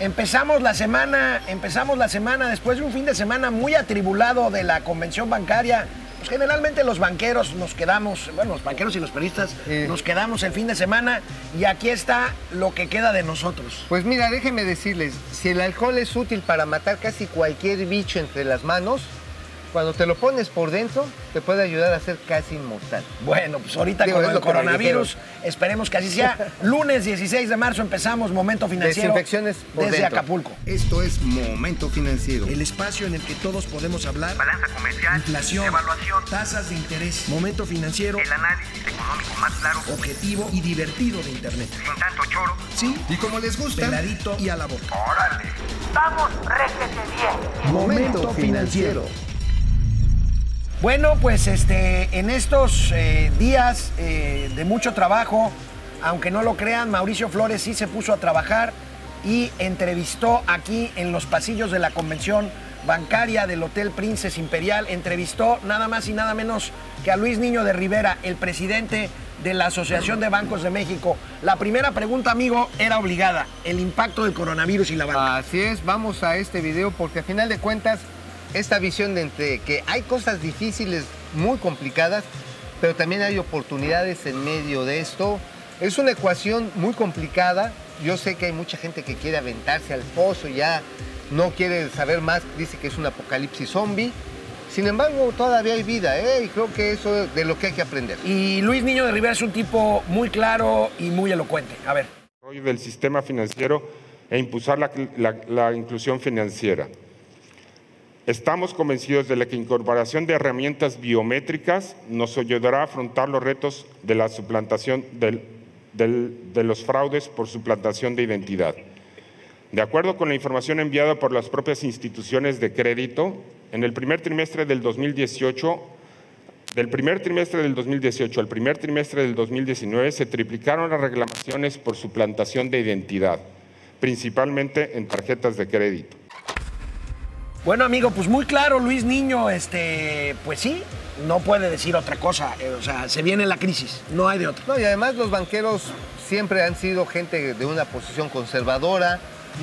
Empezamos la semana, empezamos la semana después de un fin de semana muy atribulado de la convención bancaria. Pues generalmente los banqueros nos quedamos, bueno, los banqueros y los periodistas nos quedamos el fin de semana y aquí está lo que queda de nosotros. Pues mira, déjenme decirles, si el alcohol es útil para matar casi cualquier bicho entre las manos, cuando te lo pones por dentro, te puede ayudar a ser casi inmortal. Bueno, pues ahorita Digo, con el coronavirus, esperemos que así sea. Lunes 16 de marzo empezamos Momento Financiero Desinfecciones por desde dentro. Acapulco. Esto es Momento Financiero. El espacio en el que todos podemos hablar. balanza comercial, Inflación, evaluación, tasas de interés, momento financiero, el análisis económico más claro, objetivo y divertido de Internet. sin tanto choro. Sí, Y como les gusta, peladito y a la boca. ¡Órale! ¡Vamos, réjete bien! Momento Financiero. Bueno, pues este, en estos eh, días eh, de mucho trabajo, aunque no lo crean, Mauricio Flores sí se puso a trabajar y entrevistó aquí en los pasillos de la convención bancaria del Hotel Princes Imperial, entrevistó nada más y nada menos que a Luis Niño de Rivera, el presidente de la Asociación de Bancos de México. La primera pregunta, amigo, era obligada, el impacto del coronavirus y la banca. Así es, vamos a este video porque a final de cuentas, esta visión de entre que hay cosas difíciles, muy complicadas, pero también hay oportunidades en medio de esto, es una ecuación muy complicada. Yo sé que hay mucha gente que quiere aventarse al pozo, ya no quiere saber más, dice que es un apocalipsis zombie. Sin embargo, todavía hay vida, ¿eh? y creo que eso es de lo que hay que aprender. Y Luis Niño de Rivera es un tipo muy claro y muy elocuente. A ver. del sistema financiero e impulsar la, la- la inclusión financiera. Estamos convencidos de la que incorporación de herramientas biométricas nos ayudará a afrontar los retos de la suplantación de los fraudes por suplantación de identidad. De acuerdo con la información enviada por las propias instituciones de crédito, en el primer trimestre del 2018 del primer trimestre del 2018 al primer trimestre del 2019 se triplicaron las reclamaciones por suplantación de identidad, principalmente en tarjetas de crédito. Bueno, amigo, pues muy claro, Luis Niño, este, pues sí, no puede decir otra cosa. eh, o sea, se viene la crisis, no hay de otra. No, y además los banqueros siempre han sido gente de una posición conservadora,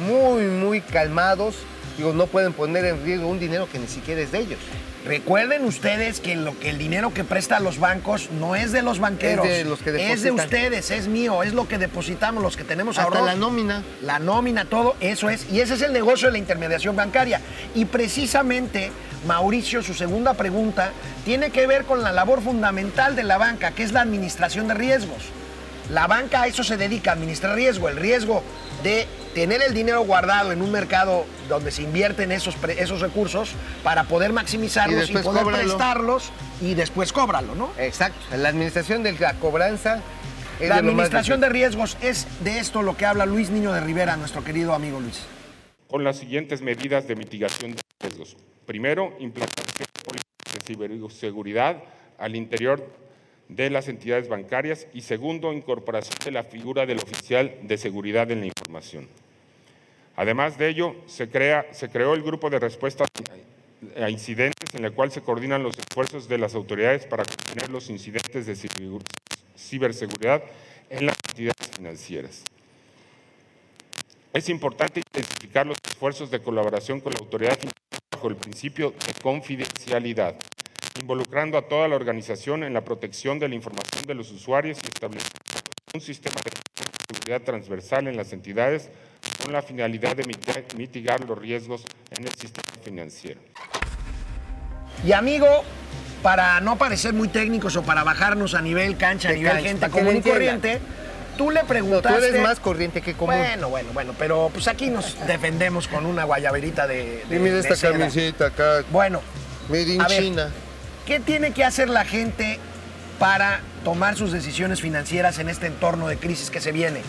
muy, muy calmados. Digo, no pueden poner en riesgo un dinero que ni siquiera es de ellos. Recuerden ustedes que lo que el dinero que presta a los bancos no es de los banqueros, Es de los que es de ustedes, es mío, es lo que depositamos, los que tenemos ahorros. la nómina. La nómina, todo, eso es. Y ese es el negocio de la intermediación bancaria. Y precisamente, Mauricio, su segunda pregunta tiene que ver con la labor fundamental de la banca, que es la administración de riesgos. La banca a eso se dedica, a administrar riesgo, el riesgo de tener el dinero guardado en un mercado donde se invierten esos, esos recursos para poder maximizarlos y, poder cóbralo. prestarlos y después cóbralo, ¿no? Exacto. La administración de la cobranza es La de administración de riesgos es de esto lo que habla Luis Niño de Rivera, nuestro querido amigo Luis. Con las siguientes medidas de mitigación de riesgos. Primero, implantación de políticas de ciberseguridad al interior de las entidades bancarias y segundo, incorporación de la figura del oficial de seguridad en la información. Además de ello, se, crea, se creó el grupo de respuesta a incidentes en el cual se coordinan los esfuerzos de las autoridades para contener los incidentes de ciber- ciberseguridad en las entidades financieras. Es importante intensificar los esfuerzos de colaboración con la autoridad financiera bajo el principio de confidencialidad, involucrando a toda la organización en la protección de la información de los usuarios y estableciendo un sistema de seguridad transversal en las entidades con la finalidad de mitigar- los riesgos en el sistema financiero. Y amigo, para no parecer muy técnicos o para bajarnos a nivel cancha, a nivel cancha, gente común y corriente, tú le No, preguntaste... tú eres más corriente que común. Bueno, bueno, bueno, pero pues aquí nos defendemos con una guayaberita de, de- Y mira de esta camiseta acá, Bueno, made in A ver. ¿Qué tiene que hacer la gente para tomar sus decisiones financieras en este entorno de crisis que se viene?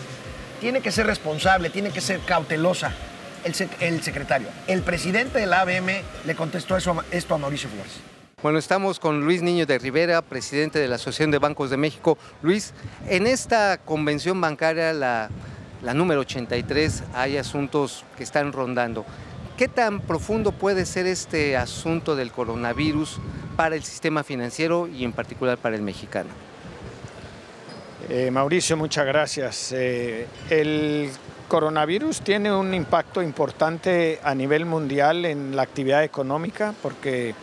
Tiene que ser responsable, tiene que ser cautelosa. El, sec- el secretario, el presidente de la ABM le contestó esto a Mauricio Flores. Bueno, estamos con Luis Niño de Rivera, presidente de la Asociación de Bancos de México. Luis, en esta convención bancaria, la número 83, hay asuntos que están rondando. ¿Qué tan profundo puede ser este asunto del coronavirus para el sistema financiero y en particular para el mexicano? Eh, Mauricio, muchas gracias. Eh, el coronavirus tiene un impacto importante a nivel mundial en la actividad económica porque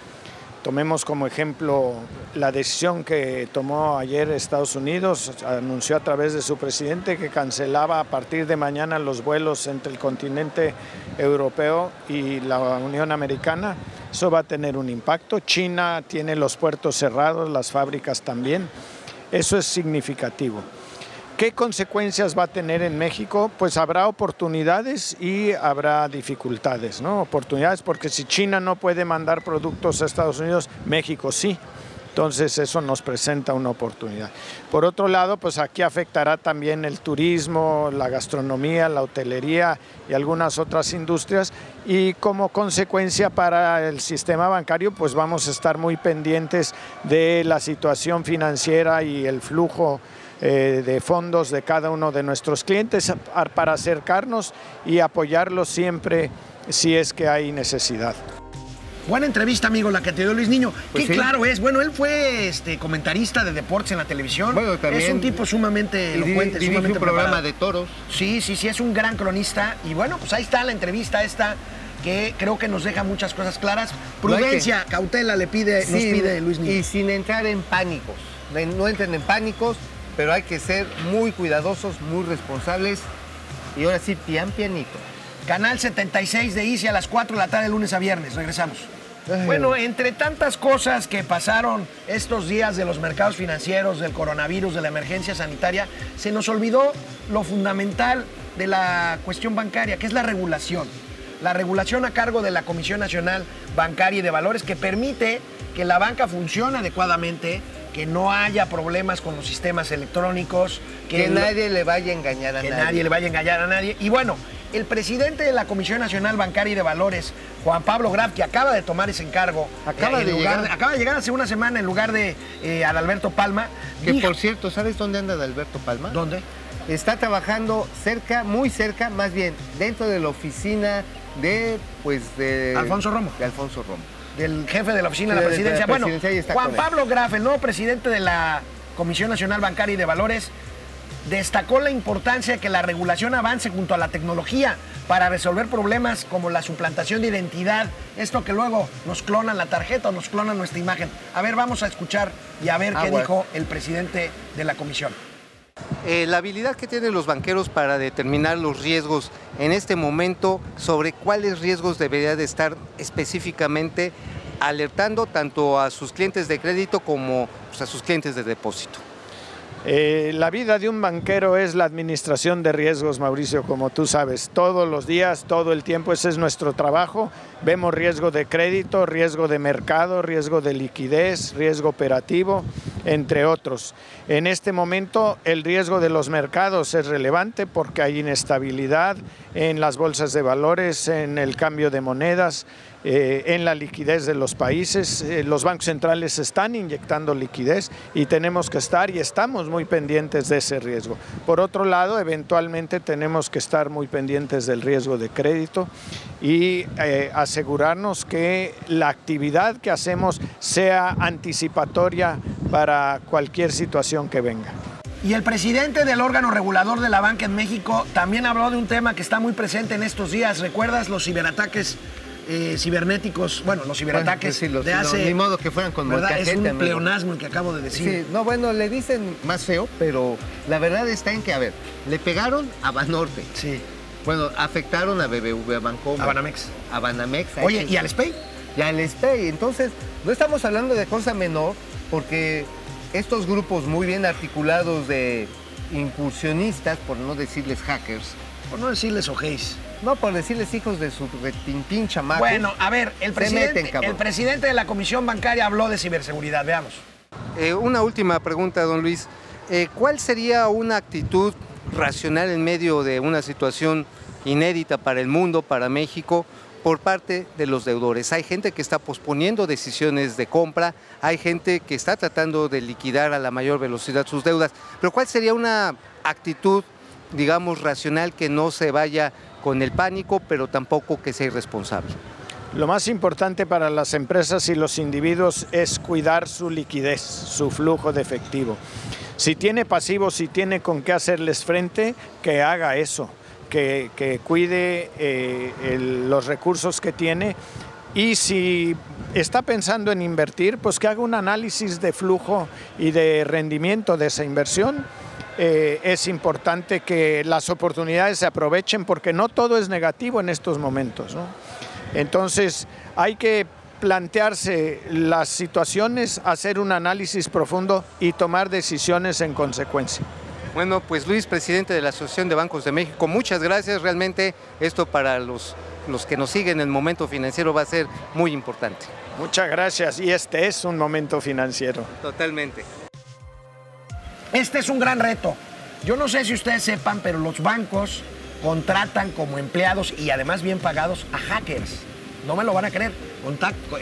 tomemos como ejemplo la decisión que tomó ayer Estados Unidos, anunció a través de su presidente que cancelaba a partir de mañana los vuelos entre el continente europeo y la Unión Americana. Eso va a tener un impacto. China tiene los puertos cerrados, las fábricas también. Eso es significativo. ¿Qué consecuencias va a tener en México? Pues habrá oportunidades y habrá dificultades, ¿no? Oportunidades porque si China no puede mandar productos a Estados Unidos, México sí. Entonces eso nos presenta una oportunidad. Por otro lado, pues aquí afectará también el turismo, la gastronomía, la hotelería y algunas otras industrias y como consecuencia para el sistema bancario pues vamos a estar muy pendientes de la situación financiera y el flujo eh, de fondos de cada uno de nuestros clientes para acercarnos y apoyarlos siempre si es que hay necesidad. Buena entrevista, amigo, la que te dio Luis Niño. Pues Qué sí. claro es. Bueno, él fue este, comentarista de deportes en la televisión. Bueno, también- es un tipo sumamente elocuente, dirige sumamente un programa preparado. de toros. Sí, sí, sí, es un gran cronista. Y bueno, pues ahí está la entrevista esta que creo que nos deja muchas cosas claras. No hay que- Prudencia, cautela le pide, nos Sí, pide Luis Niño. Y sin entrar en pánicos. No- No entren en pánicos, pero hay que ser muy cuidadosos, muy responsables. Y ahora sí, pian pianito. Canal 76 de Easy a las 4 de la tarde, lunes a viernes. Regresamos. Bueno, entre tantas cosas que pasaron estos días de los mercados financieros, del coronavirus, de la emergencia sanitaria, se nos olvidó lo fundamental de la cuestión bancaria, que es la regulación. La regulación a cargo de la Comisión Nacional Bancaria y de Valores que permite que la banca funcione adecuadamente, que no haya problemas con los sistemas electrónicos, Que, nadie le vaya a engañar a que nadie. nadie le vaya a engañar a nadie. Y bueno, el presidente de la Comisión Nacional Bancaria y de Valores, Juan Pablo Graf, que acaba de tomar ese encargo, Acaba en de lugar llegar. acaba de llegar hace una semana en lugar de eh, Adalberto Palma. Que dijo- por cierto, ¿sabes dónde anda Alberto Palma? ¿Dónde? Está trabajando cerca, muy cerca, más bien, dentro de la oficina de, pues, de... Alfonso Romo. De Alfonso Romo. Del jefe de la oficina de la de la presidencia. Bueno, presidencia, Juan. Pablo Graf, el nuevo presidente de la Comisión Nacional Bancaria y de Valores, destacó la importancia de que la regulación avance junto a la tecnología para resolver problemas como la suplantación de identidad, esto que luego nos clonan la tarjeta o nos clonan nuestra imagen. A ver, vamos a escuchar y a ver qué Aguas. dijo el presidente de la comisión. Eh, la habilidad que tienen los banqueros para determinar los riesgos en este momento sobre cuáles riesgos debería de estar específicamente alertando tanto a sus clientes de crédito como pues, a sus clientes de depósito. Eh, la vida de un banquero es la administración de riesgos, Mauricio, como tú sabes. Todos los días, todo el tiempo, ese es nuestro trabajo. Vemos riesgo de crédito, riesgo de mercado, riesgo de liquidez, riesgo operativo, entre otros. En este momento, el riesgo de los mercados es relevante porque hay inestabilidad en las bolsas de valores, en el cambio de monedas, eh, en la liquidez de los países. Eh, los bancos centrales están inyectando liquidez y tenemos que estar y estamos muy pendientes de ese riesgo. Por otro lado, eventualmente tenemos que estar muy pendientes del riesgo de crédito y eh, asegurarnos que la actividad que hacemos sea anticipatoria para cualquier situación que venga. Y el presidente del órgano regulador de la banca en México también habló de un tema que está muy presente en estos días. ¿Recuerdas los ciberataques eh, cibernéticos? Bueno, los ciberataques Bueno, pues sí, los- de no, ni modo que fueran con ¿verdad? Es un pleonasmo el que acabo de decir. Sí, no, bueno, le dicen más feo, pero la verdad está en que, a ver, le pegaron a Banorte. Sí. Bueno, afectaron a BBV, a Bancomer. A Banamex. A Banamex. Oye, ¿y al SPEI? y al SPEI. Entonces, no estamos hablando de cosa menor, porque estos grupos muy bien articulados de incursionistas, por no decirles hackers, Por no decirles ojéis. No por decirles hijos de su retintín chamaco. Bueno, a ver, el Se presidente, meten, cabrón. el presidente de la Comisión Bancaria habló de ciberseguridad. Veamos. Eh, una última pregunta, don Luis. Eh, ¿Cuál sería una actitud racional en medio de una situación inédita para el mundo, para México, por parte de los deudores? Hay gente que está posponiendo decisiones de compra, hay gente que está tratando de liquidar a la mayor velocidad sus deudas, pero ¿cuál sería una actitud, digamos, racional que no se vaya con el pánico, pero tampoco que sea irresponsable? Lo más importante para las empresas y los individuos es cuidar su liquidez, su flujo de efectivo. Si tiene pasivos, si tiene con qué hacerles frente, que haga eso, que, que cuide eh, los recursos que tiene y si está pensando en invertir, pues que haga un análisis de flujo y de rendimiento de esa inversión. Eh, es importante que las oportunidades se aprovechen porque no todo es negativo en estos momentos. ¿no? Entonces hay que plantearse las situaciones, hacer un análisis profundo y tomar decisiones en consecuencia. Bueno, pues Luis, presidente de la Asociación de Bancos de México, muchas gracias. Realmente esto para los, los que nos siguen en el momento financiero va a ser muy importante. Muchas gracias y este es un momento financiero. Totalmente. Este es un gran reto. Yo no sé si ustedes sepan, pero los bancos contratan como empleados y además bien pagados a hackers. No me lo van a creer.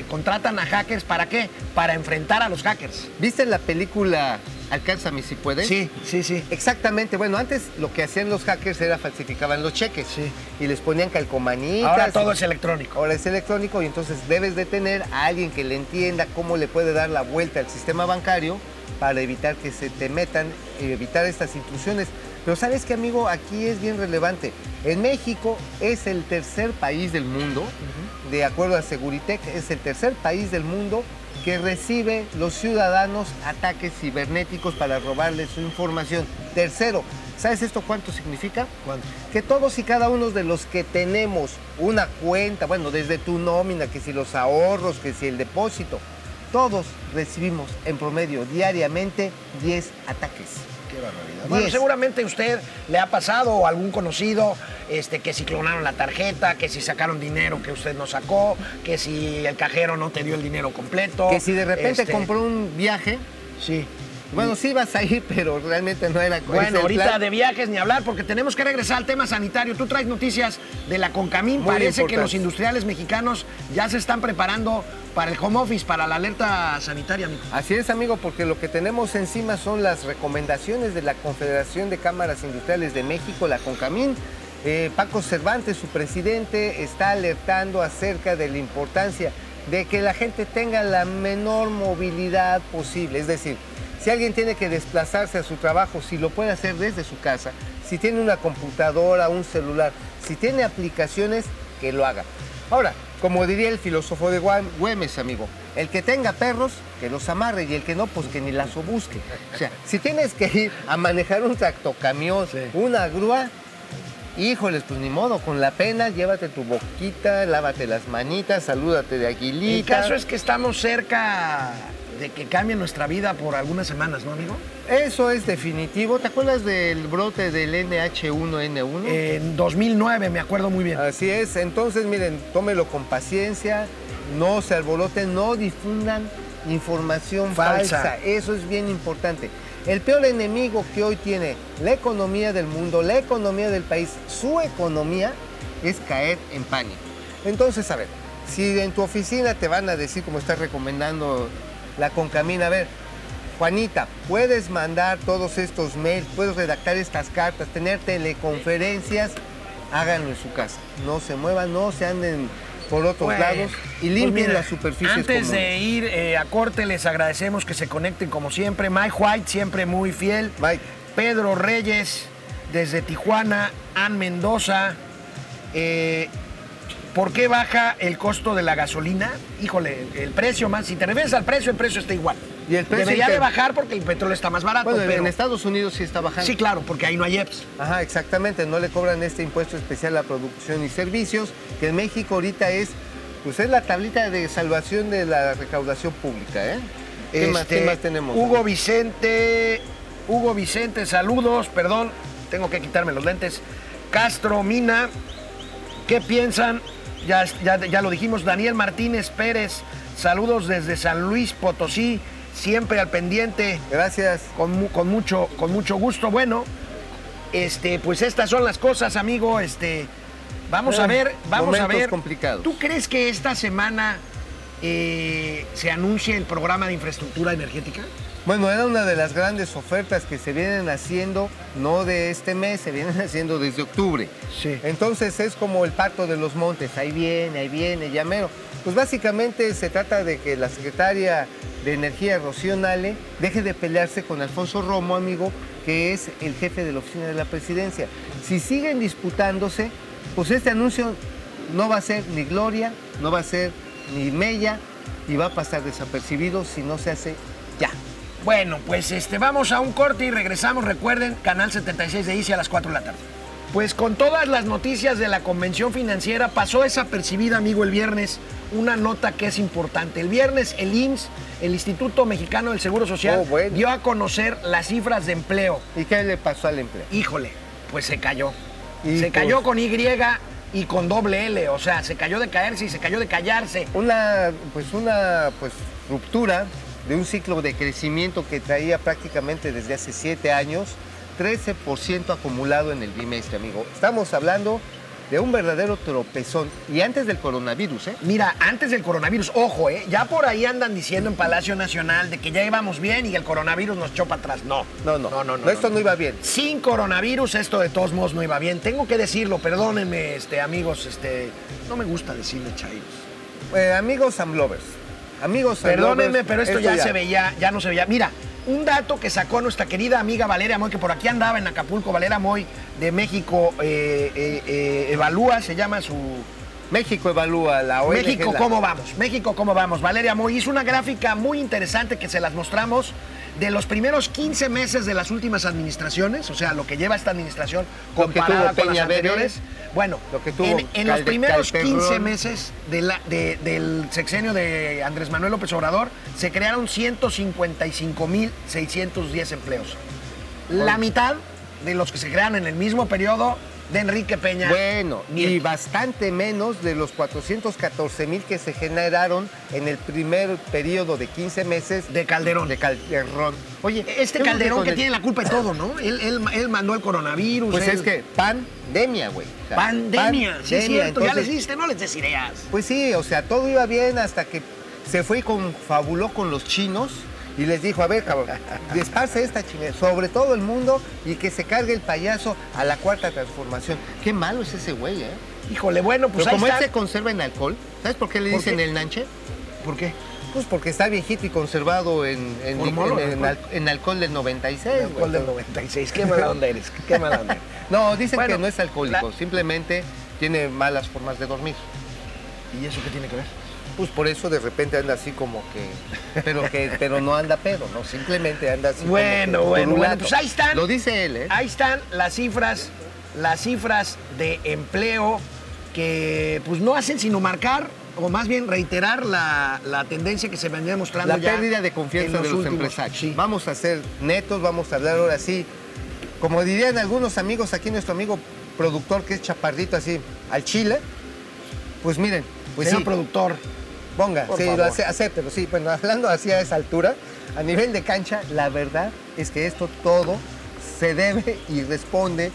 Contratan a hackers para qué? Para enfrentar a los hackers. ¿Viste la película Alcánzame si puedes? Sí, sí, sí. Exactamente, bueno, antes lo que hacían los hackers era falsificaban los cheques Sí. y les ponían calcomanitas. Ahora todo y- es electrónico. Ahora es electrónico y entonces debes de tener a alguien que le entienda cómo le puede dar la vuelta al sistema bancario para evitar que se te metan y evitar estas intrusiones. Pero sabes que amigo, aquí es bien relevante. En México es el tercer país del mundo, de acuerdo a Seguritech, es el tercer país del mundo que recibe los ciudadanos ataques cibernéticos para robarles su información. Tercero, ¿sabes esto cuánto significa? ¿Cuánto? Que todos y cada uno de los que tenemos una cuenta, bueno, desde tu nómina, que si los ahorros, que si el depósito, todos recibimos en promedio diariamente 10 ataques. Qué barbaridad. Bueno, seguramente usted le ha pasado o algún conocido este, que si clonaron la tarjeta, que si sacaron dinero que usted no sacó, que si el cajero no te dio el dinero completo. Que si de repente este, compró un viaje, Sí. Bueno, sí vas a ir, pero realmente no era Bueno, ahorita plan. de viajes ni hablar porque tenemos que regresar al tema sanitario. Tú traes noticias de la Concamín. Muy Parece que los industriales mexicanos ya se están preparando para el home office, para la alerta sanitaria, amigo. Así es, amigo, porque lo que tenemos encima son las recomendaciones de la Confederación de Cámaras Industriales de México, la CONCAMIN. Eh, Paco Cervantes, su presidente, está alertando acerca de la importancia de que la gente tenga la menor movilidad posible. Es decir, si alguien tiene que desplazarse a su trabajo, si lo puede hacer desde su casa, si tiene una computadora, un celular, si tiene aplicaciones, que lo haga. Ahora, como diría el filósofo de Güem- Güemes, amigo, el que tenga perros, que los amarre y el que no, pues que ni las busque. O sea, si tienes que ir a manejar un tractocamión, Sí. una grúa, híjoles, pues ni modo, con la pena, llévate tu boquita, lávate las manitas, salúdate de aguilita. El caso es que estamos cerca de que cambie nuestra vida por algunas semanas, ¿no, amigo? Eso es definitivo. ¿Te acuerdas del brote del NH1N1? En 2009, me acuerdo muy bien. Así es, entonces miren, tómelo con paciencia, no se alboroten, no difundan información Falsa. falsa. Eso es bien importante. El peor enemigo que hoy tiene la economía del mundo, la economía del país, su economía, es caer en pánico. Entonces, a ver, si en tu oficina te van a decir, como está recomendando la Concamina, a ver, Juanita, puedes mandar todos estos mails, puedes redactar estas cartas, tener teleconferencias, háganlo en su casa. No se muevan, no se anden por otros lados y pues limpien mira, las superficies Antes de ir eh, a corte, les agradecemos que se conecten como siempre. Mike White, siempre muy fiel. Mike, Pedro Reyes, desde Tijuana. Ann Mendoza. Eh, ¿Por qué baja el costo de la gasolina? Híjole, el precio más. Si te refieres al precio, el precio está igual. Y el precio Debería inter- de bajar porque el petróleo está más barato. bueno, pero- en Estados Unidos sí está bajando. Sí, claro, porque ahí no hay EPS. Ajá, exactamente, no le cobran este impuesto especial a producción y servicios, que en México ahorita es, pues es la tablita de salvación de la recaudación pública, ¿eh? ¿Qué, más, Este, qué más tenemos? Hugo Vicente, Hugo Vicente, saludos, perdón, tengo que quitarme los lentes. Castro, Mina, ¿qué piensan? Ya, ya, ya lo dijimos, Daniel Martínez Pérez, saludos desde San Luis Potosí, siempre al pendiente, Gracias. con, con mucho, con mucho gusto. Bueno, este, pues estas son las cosas, amigo. Este, vamos a ver, vamos a ver. complicados. ¿Tú crees que esta semana eh, se anuncie el programa de infraestructura energética? Bueno, era una de las grandes ofertas que se vienen haciendo, no de este mes, se vienen haciendo desde octubre. Sí. Entonces es como el pacto de los montes, ahí viene, ahí viene, ya mero. Pues básicamente se trata de que la secretaria de Energía, Rocío Nale, deje de pelearse con Alfonso Romo, amigo, que es el jefe de la oficina de la presidencia. Si siguen disputándose, pues este anuncio no va a ser ni gloria, no va a ser ni mella y va a pasar desapercibido si no se hace ya. Bueno, pues este, vamos a un corte y regresamos. Recuerden, canal 76 de ICI a las 4 de la tarde. Pues con todas las noticias de la convención financiera pasó desapercibida, amigo, el viernes una nota que es importante. El viernes el IMSS, el Instituto Mexicano del Seguro Social, Oh, bueno. dio a conocer las cifras de empleo. ¿Y qué le pasó al empleo? Híjole, pues se cayó. Y se pues- cayó con Y y con doble L, o sea, se cayó de caerse y se cayó de callarse. Una, pues una pues, ruptura de un ciclo de crecimiento que traía prácticamente desde hace siete años, 13% acumulado en el bimestre, amigo. Estamos hablando de un verdadero tropezón. Y antes del coronavirus, ¿eh? Mira, antes del coronavirus, ojo, ¿eh? ya por ahí andan diciendo en Palacio Nacional de que ya íbamos bien y el coronavirus nos echó para atrás. No, No, no, no, no, no, esto no, iba bien. Sin coronavirus esto de todos modos no iba bien. Tengo que decirlo, perdónenme, este, amigos, este, no me gusta decirle chairos. Eh, amigos and lovers. Amigos Perdónenme, pero esto ya, se veía, ya no se veía. Mira, un dato que sacó nuestra querida amiga Valeria Moy, que por aquí andaba en Acapulco, Valeria Moy de México eh, eh, eh, Evalúa, se llama su... México evalúa la ONG. México, ¿cómo vamos? México, ¿cómo vamos? Valeria Moy hizo una gráfica muy interesante que se las mostramos de los primeros 15 meses de las últimas administraciones, o sea, lo que lleva esta administración comparada con las anteriores. Bueno, lo que tuvo en, en los primeros Calperrón. 15 meses de la- de- del sexenio de Andrés Manuel López Obrador se crearon 155.610 empleos. La mitad de los que se crearon en el mismo periodo de Enrique Peña. Bueno, y bastante menos de los 414 mil que se generaron en el primer periodo de 15 meses De Calderón. De Calderón. Oye, Este Calderón que el- tiene la culpa de todo, ¿no? Él, él- él mandó el coronavirus. Pues él- es que pandemia, güey. O sea, Pandemia, sí es pandemia, cierto, ya entonces, les diste, no les des ideas. Pues sí, o sea, todo iba bien hasta que se fue y confabuló con los chinos y les dijo, a ver, cabrón, despace esta chingada sobre todo el mundo y que se cargue el payaso a la cuarta transformación. Qué malo es ese güey, ¿eh? Híjole, bueno, pues Pero ahí como él está. se conserva en alcohol, ¿sabes por qué le ¿Por dicen qué? el nanche? ¿Por qué? Pues porque está viejito y conservado en, en, en- en alcohol. al- alcohol del 96. El alcohol del 96. Qué mala onda eres. Qué mala onda. No, dicen Bueno, que no es alcohólico, la- simplemente tiene malas formas de dormir. ¿Y eso qué tiene que ver? Pues por eso de repente anda así como que, pero que, pero no anda pedo, ¿no? Simplemente anda así. como Bueno, que bueno, bueno, pues ahí están. Lo dice él, ¿eh? Ahí están las cifras, las cifras de empleo que pues no hacen sino marcar o más bien reiterar la, la tendencia que se venía mostrando La ya pérdida de confianza de los últimos- empresarios. Sí. Vamos a ser netos, vamos a hablar ahora sí. Como dirían algunos amigos, aquí nuestro amigo productor que es chaparrito así, al chile. Pues miren, pues Señor sí, productor, ponga, por sí, favor. lo ace- acéptelo, sí. Bueno, hablando así a esa altura, a nivel de cancha, la verdad es que esto todo se debe y responde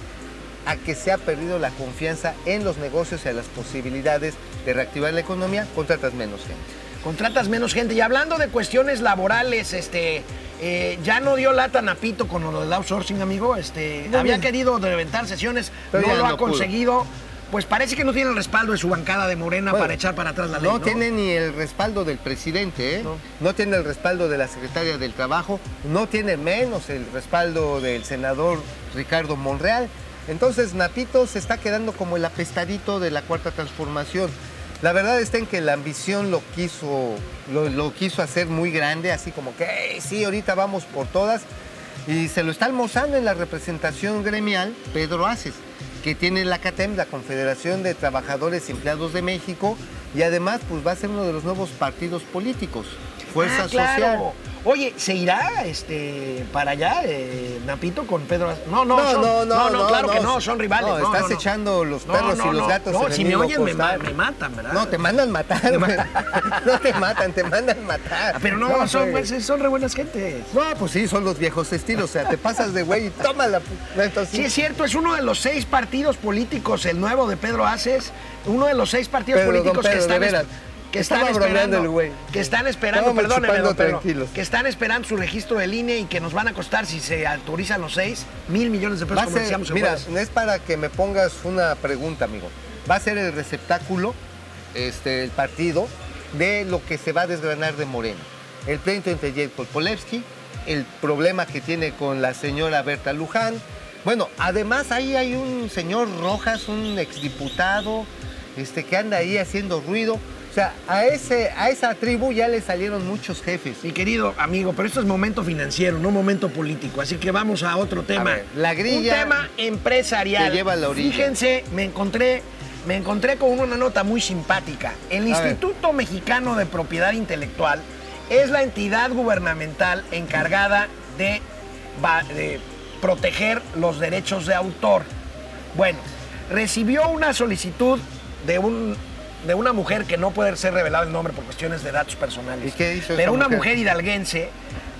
a que se ha perdido la confianza en los negocios y a las posibilidades de reactivar la economía, contratas menos gente. contratas menos gente. Y hablando de cuestiones laborales, este, eh, ya no dio lata Napito con lo del outsourcing, amigo. Este, No, había bien. querido reventar sesiones, Pero no lo ha pudo. conseguido. Pues parece que no tiene el respaldo de su bancada de Morena Bueno, para echar para atrás la ley. No, No, tiene ni el respaldo del presidente, ¿eh? No. no. tiene el respaldo de la secretaria del Trabajo, no tiene menos el respaldo del senador Ricardo Monreal. Entonces Napito se está quedando como el apestadito de la cuarta transformación. La verdad está en que la ambición lo quiso, lo, lo quiso hacer muy grande, así como que "Ey, sí, ahorita vamos por todas. Y se lo está almorzando en la representación gremial Pedro Aces, que tiene la CATEM, la Confederación de Trabajadores Empleados de México, y además pues va a ser uno de los nuevos partidos políticos, Fuerza Ah, claro. Social. Oye, ¿se irá este, para allá, eh, Napito, con Pedro? Az- No, no, No, son- no, no, no, claro que no. no, son rivales. No, No, estás no, no. echando los No, perros no, y los no. gatos No, en el si me oyen me, matan, ¿verdad? No, te mandan matar. No te matan, te mandan matar. Ah, Pero no, son, pues, son re buenas gentes. No, pues sí, son los viejos estilos. O sea, te pasas de güey y tómala. pu- Entonces, Sí, es cierto, es uno de los seis partidos políticos, el nuevo de Pedro Aces, uno de los seis partidos políticos que de están, veras. que están esperando, el güey. que están esperando, don Pedro, que están esperando su registro de línea y que nos van a costar, si se autorizan los seis, mil millones de pesos, como ser- decíamos el mira, jueves. es para que me pongas una pregunta, amigo. Va a ser el receptáculo, este, el partido, de lo que se va a desgranar de Morena. El pleito entre Jacob Polevsky, el problema que tiene con la señora Berta Luján. Bueno, además ahí hay un señor Rojas, un exdiputado, este, que anda ahí haciendo ruido. O sea, a, ese, a esa tribu ya le salieron muchos jefes. Mi querido amigo, pero esto es momento financiero, no momento político. Así que vamos a otro tema. ver, la grilla Un tema empresarial. te lleva a la orilla. Fíjense, me encontré, me encontré con una nota muy simpática. El A ver. Instituto Mexicano de Propiedad Intelectual es la entidad gubernamental encargada de proteger los derechos de autor. Bueno, recibió una solicitud de un de una mujer que no puede ser revelado el nombre por cuestiones de datos personales. ¿Y qué hizo Pero una mujer? mujer hidalguense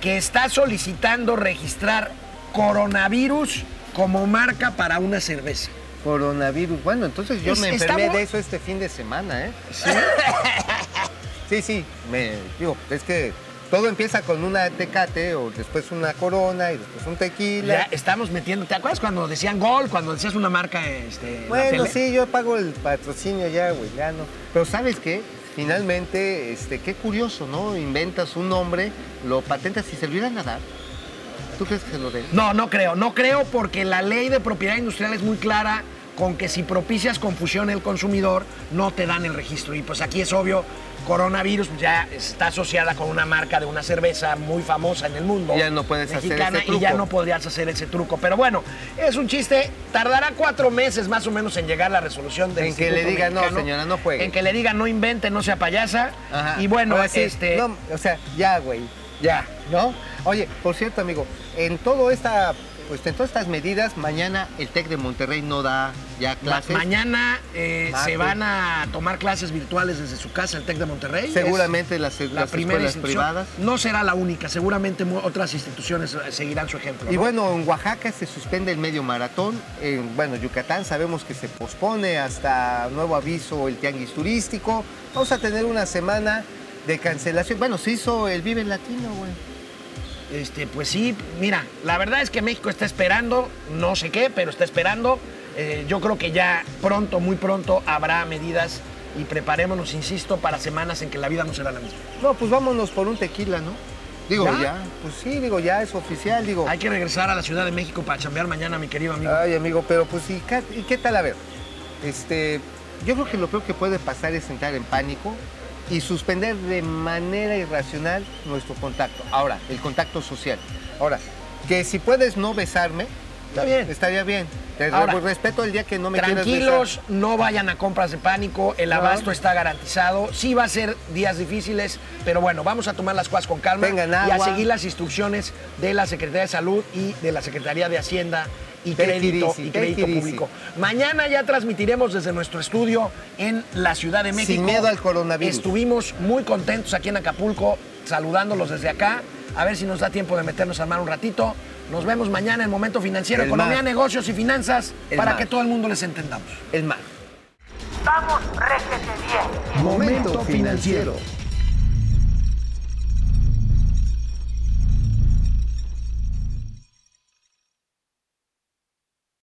que está solicitando registrar coronavirus como marca para una cerveza. Coronavirus. Bueno, entonces yo Es- me enfermé de eso este fin de semana, ¿eh? Sí, sí. Me, digo, es que todo empieza con una tecate o después una corona y después un tequila. Ya estamos metiendo. ¿Te acuerdas cuando decían gol, cuando decías una marca este, la bueno, tele? sí, yo pago el patrocinio ya, güey, ya no. Pero ¿sabes qué? Finalmente, este, qué curioso, ¿no? Inventas un nombre, lo patentas y se lo irán a dar. ¿Tú crees que se lo den? No, no creo, no creo porque la ley de propiedad industrial es muy clara con que si propicias confusión el consumidor, no te dan el registro. Y pues aquí es obvio, coronavirus ya está asociada con una marca de una cerveza muy famosa en el mundo. Ya no puedes hacer mexicana, ese Y ya truco. no podrías hacer ese truco. Pero bueno, es un chiste. Tardará cuatro meses más o menos en llegar la resolución del En que le diga, no, señora, no juegue. En que le diga, no invente, no sea payasa. Ajá. Y bueno, Ahora sí, este... no, o sea, ya, güey, ya, ¿no? Oye, por cierto, amigo, en todo esta, pues en todas estas medidas, mañana el TEC de Monterrey no da ya Ma- mañana eh, se van a tomar clases virtuales desde su casa, el TEC de Monterrey. Seguramente las, la las primera escuelas privadas. No será la única, seguramente otras instituciones eh, seguirán su ejemplo. Y ¿no? bueno, en Oaxaca se suspende el medio maratón. En, bueno, Yucatán sabemos que se pospone hasta nuevo aviso el tianguis turístico. Vamos a tener una semana de cancelación. Bueno, se hizo el Vive Latino, güey. Este, pues sí, mira, la verdad es que México está esperando, no sé qué, pero está esperando. Eh, yo creo que ya pronto, muy pronto, habrá medidas y preparémonos, insisto, para semanas en que la vida no será la misma. No, pues vámonos por un tequila, ¿no? Digo, ¿Ya? ¿Ya? Pues sí, digo, ya es oficial, digo. Hay que regresar a la Ciudad de México para chambear mañana, mi querido amigo. Ay, amigo, pero pues ¿y qué, y qué tal? A ver, este, yo creo que lo peor que puede pasar es entrar en pánico y suspender de manera irracional nuestro contacto. Ahora, el contacto social. Ahora, que si puedes no besarme, Está bien. Estaría bien. Te Ahora, re- respeto el día que no me Tranquilos, no vayan a compras de pánico, el No. abasto está garantizado. Sí va a ser días difíciles, pero bueno, vamos a tomar las cosas con calma Tengan y a seguir las instrucciones de la Secretaría de Salud y de la Secretaría de Hacienda y Take Crédito, easy, y crédito. Público. Mañana ya transmitiremos desde nuestro estudio en la Ciudad de México. Sin miedo al coronavirus. Estuvimos muy contentos aquí en Acapulco, saludándolos desde acá. A ver si nos da tiempo de meternos a armar un ratito. Nos vemos mañana en Momento Financiero, El Economía, mar. Negocios y Finanzas, El para mar. que todo el mundo les entendamos. El mar. Vamos, réjete bien. Momento financiero.